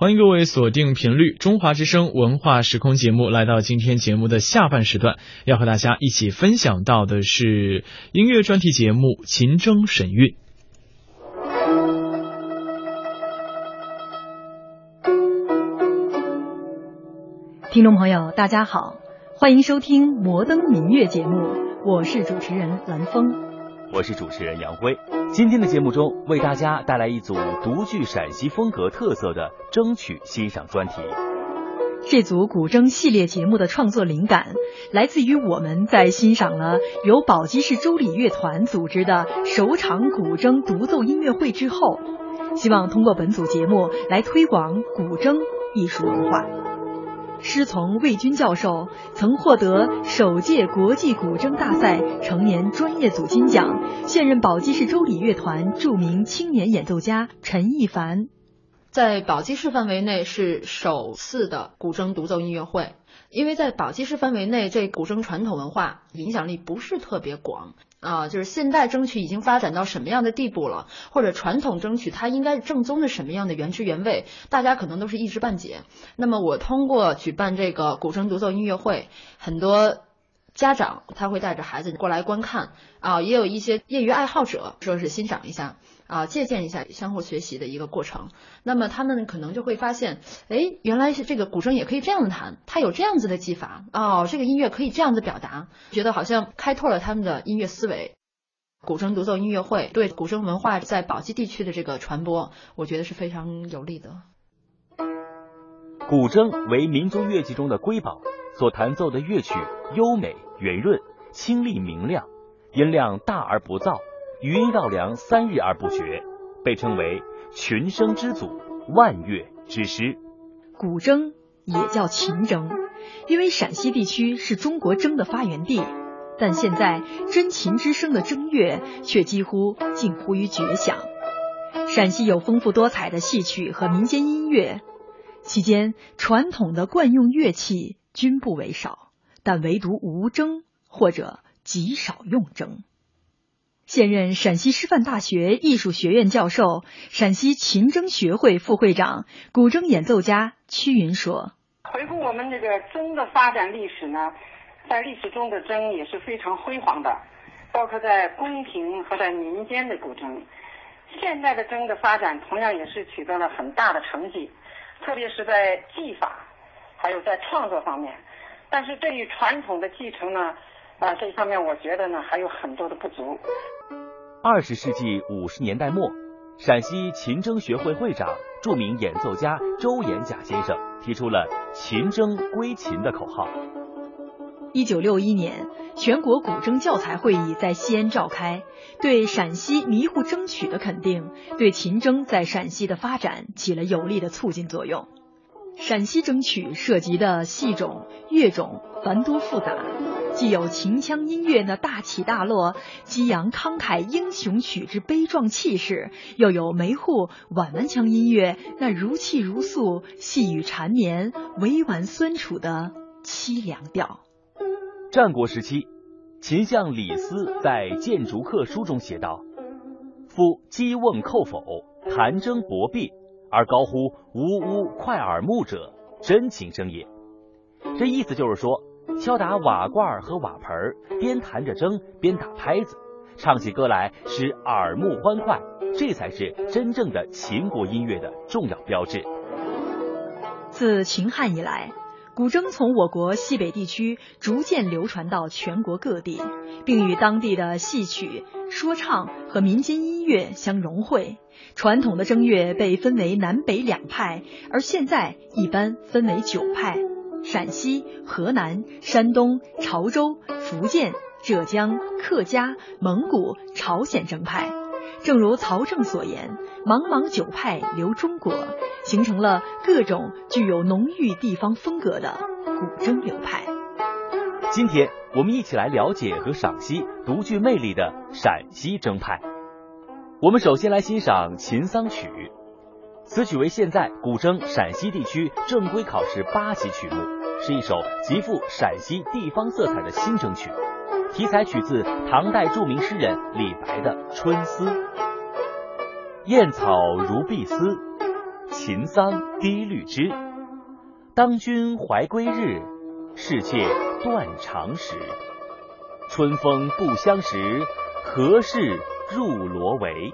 欢迎各位锁定频率中华之声文化时空节目，来到今天节目的下半时段，要和大家一起分享到的是音乐专题节目《秦筝神韵》。听众朋友，大家好，欢迎收听摩登民乐节目，我是主持人蓝峰。我是主持人杨辉，今天的节目中为大家带来一组独具陕西风格特色的筝曲欣赏专题。这组古筝系列节目的创作灵感来自于我们在欣赏了由宝鸡市周礼乐团组织的首场古筝独奏音乐会之后，希望通过本组节目来推广古筝艺术文化。师从魏军教授，曾获得首届国际古筝大赛成年专业组金奖。现任宝鸡市周礼乐团著名青年演奏家陈一凡，在宝鸡市范围内是首次的古筝独奏音乐会。因为在宝鸡市范围内，这古筝传统文化影响力不是特别广。啊，就是现代争取已经发展到什么样的地步了，或者传统争取它应该正宗的什么样的原汁原味，大家可能都是一知半解。那么我通过举办这个古筝独奏音乐会，很多家长他会带着孩子过来观看，啊，也有一些业余爱好者说是欣赏一下。啊，借鉴一下，相互学习的一个过程。那么他们可能就会发现，哎，原来是这个古筝也可以这样弹，它有这样子的技法。哦，这个音乐可以这样子表达，觉得好像开拓了他们的音乐思维。古筝独奏音乐会对古筝文化在宝鸡地区的这个传播，我觉得是非常有利的。古筝为民族乐器中的瑰宝，所弹奏的乐曲优美圆润、清丽明亮，音量大而不噪。余音绕梁三日而不绝，被称为群声之祖、万乐之师。古筝也叫秦筝，因为陕西地区是中国筝的发源地。但现在真琴之声的筝乐却几乎近乎于绝响。陕西有丰富多彩的戏曲和民间音乐，其间传统的惯用乐器均不为少，但唯独无筝或者极少用筝。现任陕西师范大学艺术学院教授、陕西琴筝学会副会长、古筝演奏家屈云说：“回顾我们这个筝的发展历史呢，在历史中的筝也是非常辉煌的，包括在宫廷和在民间的古筝。现代的筝的发展同样也是取得了很大的成绩，特别是在技法还有在创作方面。但是对于传统的继承呢，啊这方面我觉得呢还有很多的不足。”二十世纪五十年代末，陕西秦筝学会会长、著名演奏家周延甲先生提出了“秦筝归秦”的口号。一九六一年，全国古筝教材会议在西安召开，对陕西迷糊筝曲的肯定，对秦筝在陕西的发展起了有力的促进作用。陕西筝曲涉及的戏种、乐种繁多复杂。既有秦腔音乐那大起大落、激扬慷慨英雄曲之悲壮气势，又有梅户婉婉腔音乐那如泣如诉、细语缠绵、委婉酸楚的凄凉调。战国时期，秦相李斯在《谏逐客书》中写道：“夫击瓮叩否，弹筝搏臂，而高呼呜呜快耳目者，真情声也。”这意思就是说。敲打瓦罐和瓦盆，边弹着筝边打拍子，唱起歌来使耳目欢快，这才是真正的秦国音乐的重要标志。自秦汉以来，古筝从我国西北地区逐渐流传到全国各地，并与当地的戏曲、说唱和民间音乐相融汇。传统的筝乐被分为南北两派，而现在一般分为九派。陕西、河南、山东、潮州、福建、浙江、客家、蒙古、朝鲜正派，正如曹正所言，茫茫九派流中国，形成了各种具有浓郁地方风格的古筝流派。今天我们一起来了解和赏析独具魅力的陕西筝派。我们首先来欣赏《秦桑曲》。此曲为现在古筝陕西地区正规考试八级曲目，是一首极富陕西地方色彩的新筝曲。题材取自唐代著名诗人李白的《春思》：燕草如碧丝，秦桑低绿枝。当君怀归日，是妾断肠时。春风不相识，何事入罗帷？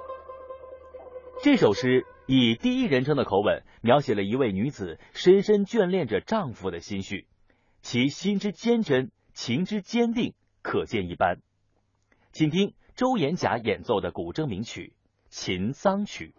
这首诗以第一人称的口吻，描写了一位女子深深眷恋着丈夫的心绪，其心之坚贞，情之坚定，可见一斑。请听周延甲演奏的古筝名曲《秦桑曲》。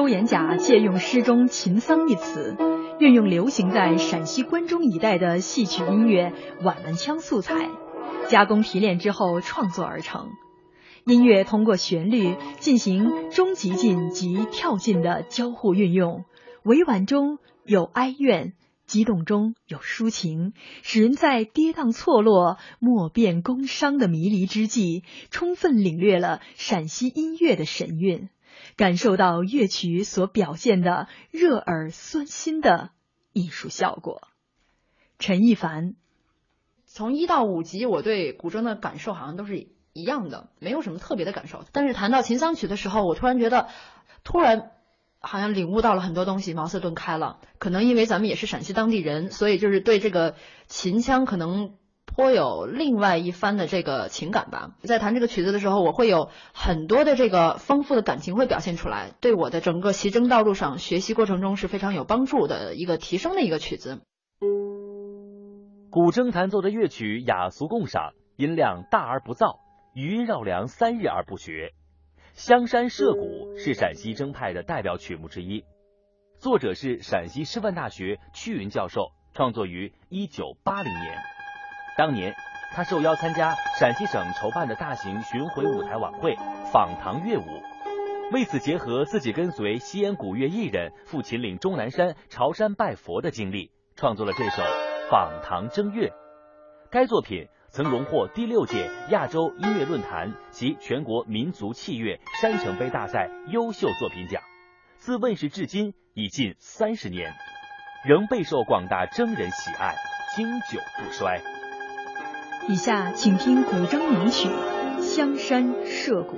周延甲借用诗中“秦桑”一词，运用流行在陕西关中一带的戏曲音乐挽挽腔素材，加工提炼之后创作而成。音乐通过旋律进行中极进及跳进的交互运用，委婉中有哀怨，激动中有抒情，使人在跌宕错落、莫辨宫商的迷离之际，充分领略了陕西音乐的神韵，感受到乐曲所表现的热耳酸心的艺术效果。陈一凡，从一到五集，我对古筝的感受好像都是。一样的，没有什么特别的感受。但是谈到秦桑曲的时候，我突然觉得，突然好像领悟到了很多东西，茅塞顿开了。可能因为咱们也是陕西当地人，所以就是对这个秦腔可能颇有另外一番的这个情感吧。在弹这个曲子的时候，我会有很多的这个丰富的感情会表现出来，对我的整个习筝道路上学习过程中是非常有帮助的一个提升的一个曲子。古筝弹奏的乐曲雅俗共赏，音量大而不噪。余音绕梁三日而不绝，香山社鼓是陕西筝派的代表曲目之一。作者是陕西师范大学屈云教授，创作于一九八零年。当年他受邀参加陕西省筹办的大型巡回舞台晚会访唐乐舞，为此结合自己跟随西安古乐艺人赴秦岭终南山朝山拜佛的经历，创作了这首访唐筝乐。该作品。曾荣获第六届亚洲音乐论坛及全国民族器乐山城杯大赛优秀作品奖。自问世至今已近三十年，仍备受广大筝人喜爱，经久不衰。以下请听古筝名曲《香山社鼓》。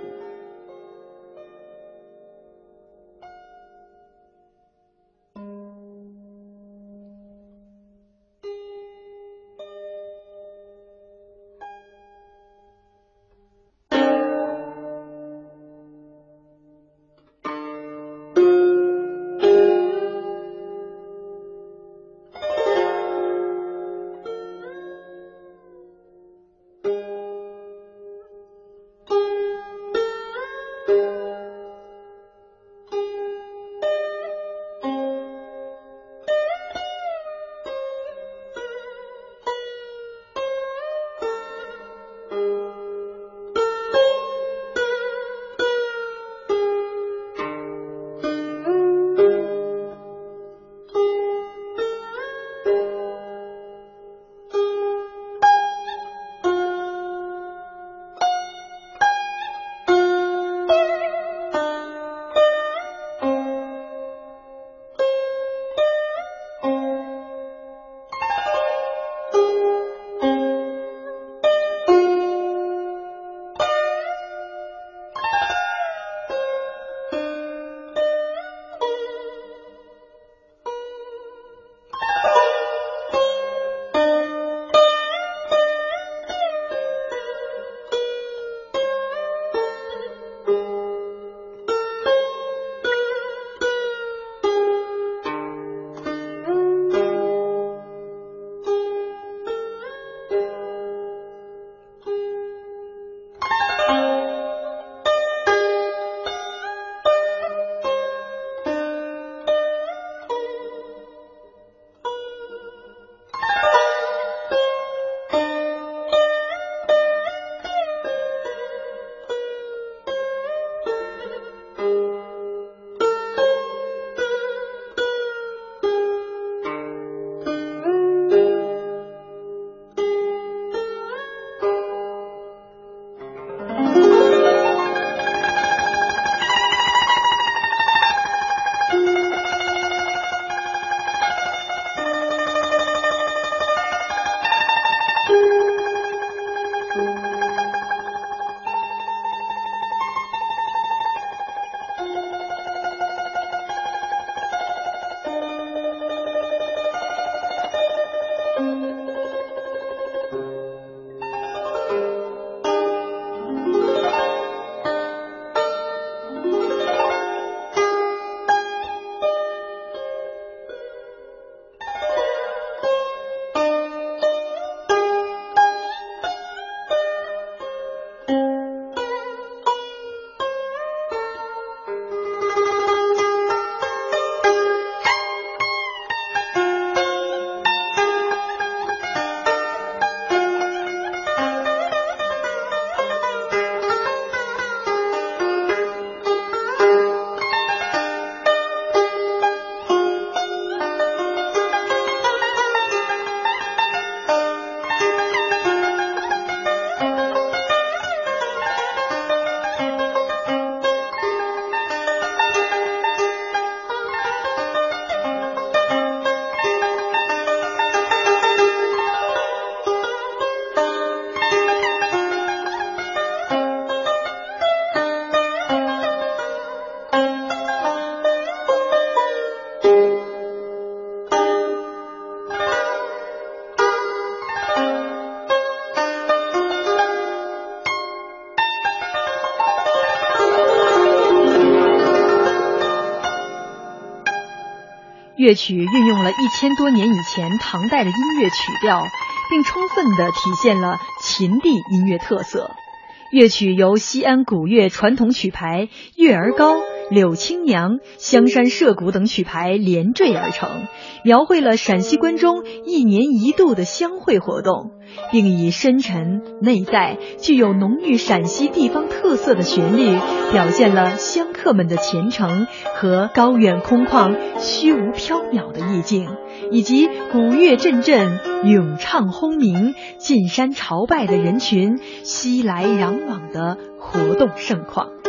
乐曲运用了一千多年以前唐代的音乐曲调，并充分地体现了秦地音乐特色。乐曲由西安古乐传统曲牌《月儿高》。柳青娘、香山社鼓等曲牌连缀而成，描绘了陕西关中一年一度的相会活动，并以深沉内在、具有浓郁陕西地方特色的旋律，表现了香客们的虔诚和高远空旷、虚无缥缈的意境，以及鼓乐阵阵、咏唱轰鸣、进山朝拜的人群熙来攘往的活动盛况。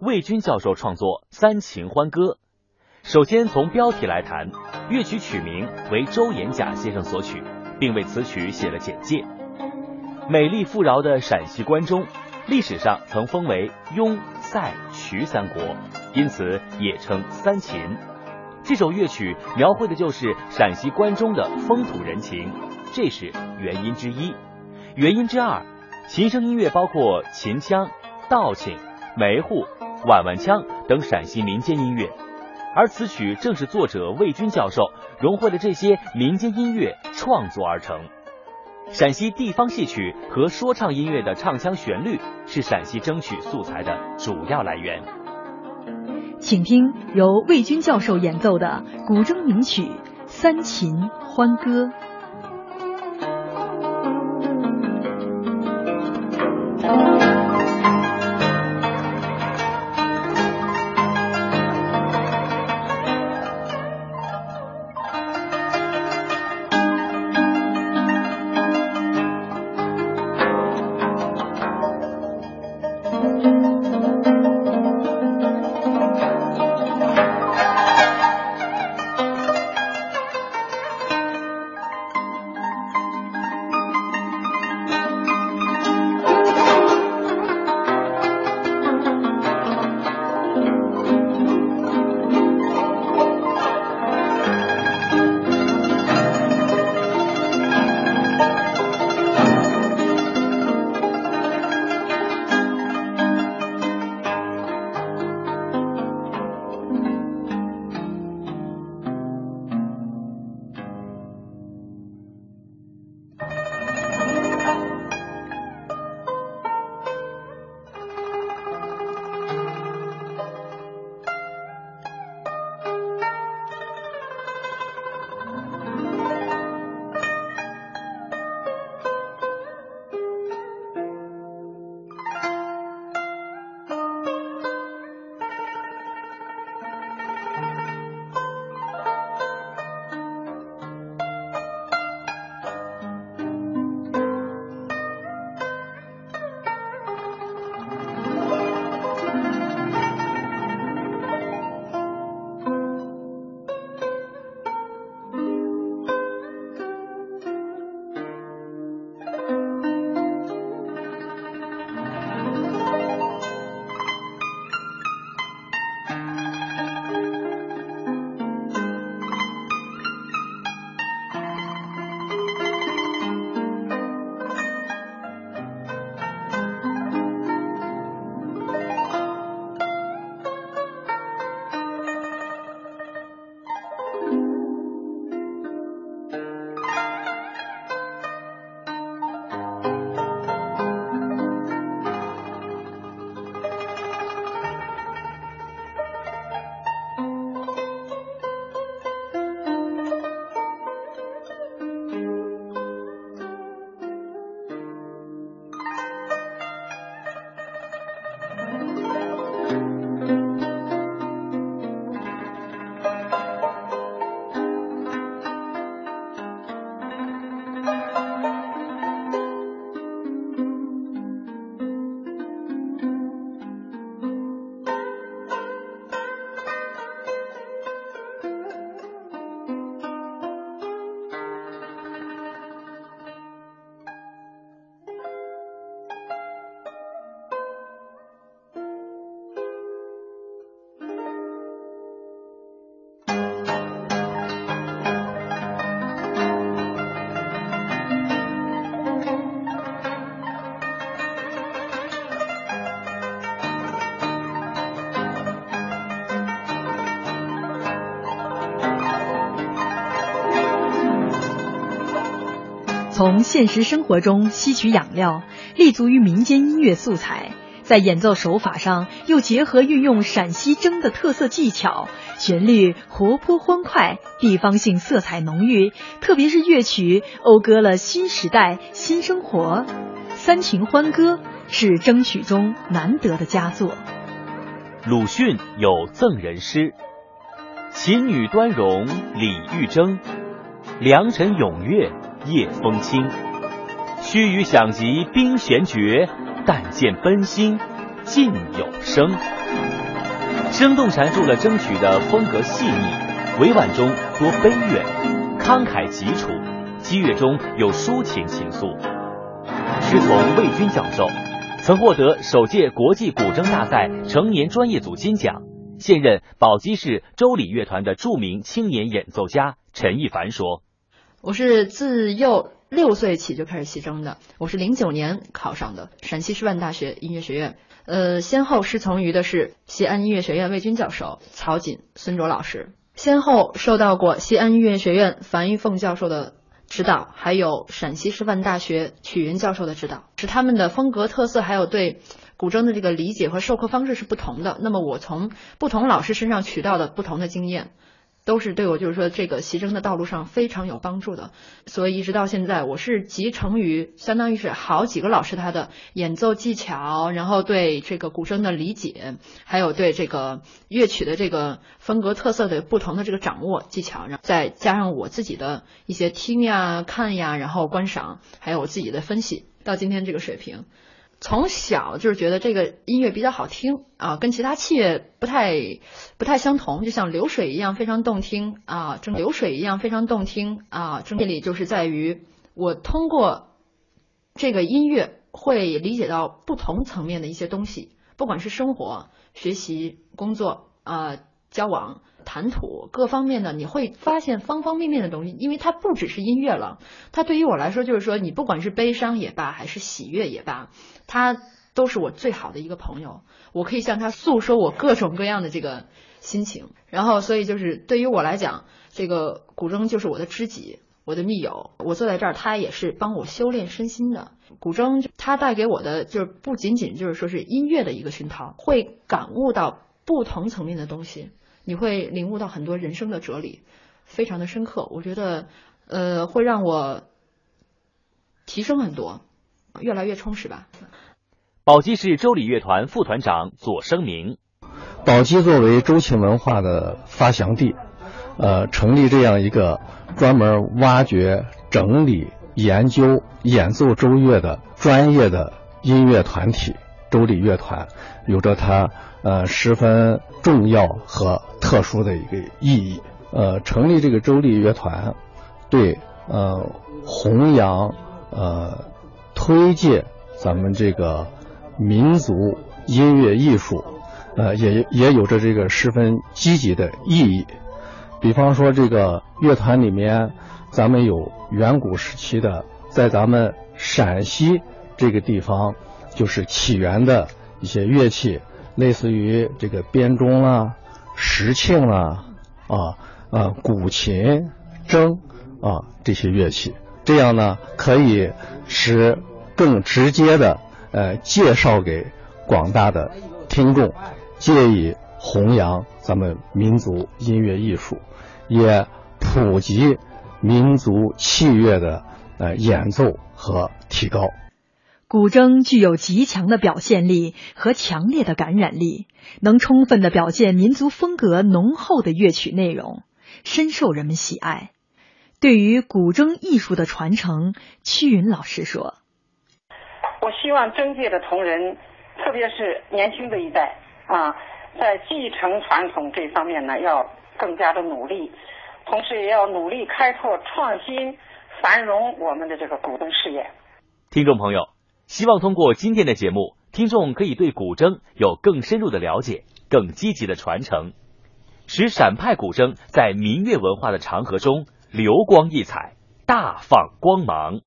魏军教授创作《三秦欢歌》。首先从标题来谈，乐曲曲名为周延甲先生所取，并为此曲写了简介。美丽富饶的陕西关中，历史上曾封为雍、塞、渠三国，因此也称三秦。这首乐曲描绘的就是陕西关中的风土人情，这是原因之一。原因之二，秦声音乐包括秦腔。道磬、梅户、碗碗腔等陕西民间音乐，而此曲正是作者魏军教授融汇了这些民间音乐创作而成。陕西地方戏曲和说唱音乐的唱腔旋律是陕西争取素材的主要来源。请听由魏军教授演奏的古筝名曲《三秦欢歌》。从现实生活中吸取养料，立足于民间音乐素材，在演奏手法上又结合运用陕西筝的特色技巧，旋律活泼欢快，地方性色彩浓郁，特别是乐曲讴歌了新时代新生活，三秦欢歌是筝曲中难得的佳作。鲁迅有赠人诗：“琴女端容李玉筝，良辰咏月夜风清。须臾响极冰弦绝，但见奔星尽有声。”生动阐述了筝曲的风格细腻，委婉中多悲怨，慷慨急楚，激越中有抒情情愫。师从魏军教授。曾获得首届国际古筝大赛成年专业组金奖，现任宝鸡市周礼乐团的著名青年演奏家陈一凡说：“我是自幼六岁起就开始习筝的，我是零九年考上的陕西师范大学音乐学院，呃，先后师从于的是西安音乐学院魏军教授曹锦、孙卓老师，先后受到过西安音乐学院樊玉凤教授的。”指导，还有陕西师范大学曲云教授的指导，是他们的风格特色，还有对古筝的这个理解和授课方式是不同的。那么我从不同老师身上取到的不同的经验。都是对我就是说这个习筝的道路上非常有帮助的，所以一直到现在，我是集成于相当于是好几个老师他的演奏技巧，然后对这个古筝的理解，还有对这个乐曲的这个风格特色的不同的这个掌握技巧，然后再加上我自己的一些听呀、看呀，然后观赏，还有我自己的分析，到今天这个水平。从小就是觉得这个音乐比较好听啊，跟其他器乐不太不太相同，就像流水一样非常动听啊，正流水一样非常动听啊。这里就是在于我通过这个音乐会理解到不同层面的一些东西，不管是生活、学习、工作啊、交往。谈吐各方面的，你会发现方方面面的东西，因为它不只是音乐了。它对于我来说，就是说，你不管是悲伤也罢，还是喜悦也罢，它都是我最好的一个朋友。我可以向他诉说我各种各样的这个心情。然后，所以就是对于我来讲，这个古筝就是我的知己，我的密友。我坐在这儿，他也是帮我修炼身心的。古筝它带给我的，就是不仅仅就是说是音乐的一个熏陶，会感悟到不同层面的东西。你会领悟到很多人生的哲理，非常的深刻。我觉得，呃，会让我提升很多，越来越充实吧。宝鸡市周礼乐团副团长左生明：宝鸡作为周庆文化的发祥地，呃，成立这样一个专门挖掘、整理、研究、演奏周乐的专业的音乐团体——周礼乐团，有着它。呃，十分重要和特殊的一个意义。呃，成立这个周丽乐团，对呃弘扬呃推介咱们这个民族音乐艺术，呃也也有着这个十分积极的意义。比方说，这个乐团里面，咱们有远古时期的，在咱们陕西这个地方就是起源的一些乐器。类似于这个编钟啦、石磬啦、啊啊古琴、筝啊这些乐器，这样呢可以使更直接的呃介绍给广大的听众，借以弘扬咱们民族音乐艺术，也普及民族器乐的呃演奏和提高。古筝具有极强的表现力和强烈的感染力，能充分的表现民族风格浓厚的乐曲内容，深受人们喜爱。对于古筝艺术的传承，屈云老师说：“我希望筝界的同仁，特别是年轻的一代啊，在继承传统这方面呢，要更加的努力，同时也要努力开拓创新繁荣我们的这个古筝事业。”听众朋友。希望通过今天的节目，听众可以对古筝有更深入的了解，更积极的传承，使陕派古筝在民乐文化的长河中流光溢彩，大放光芒。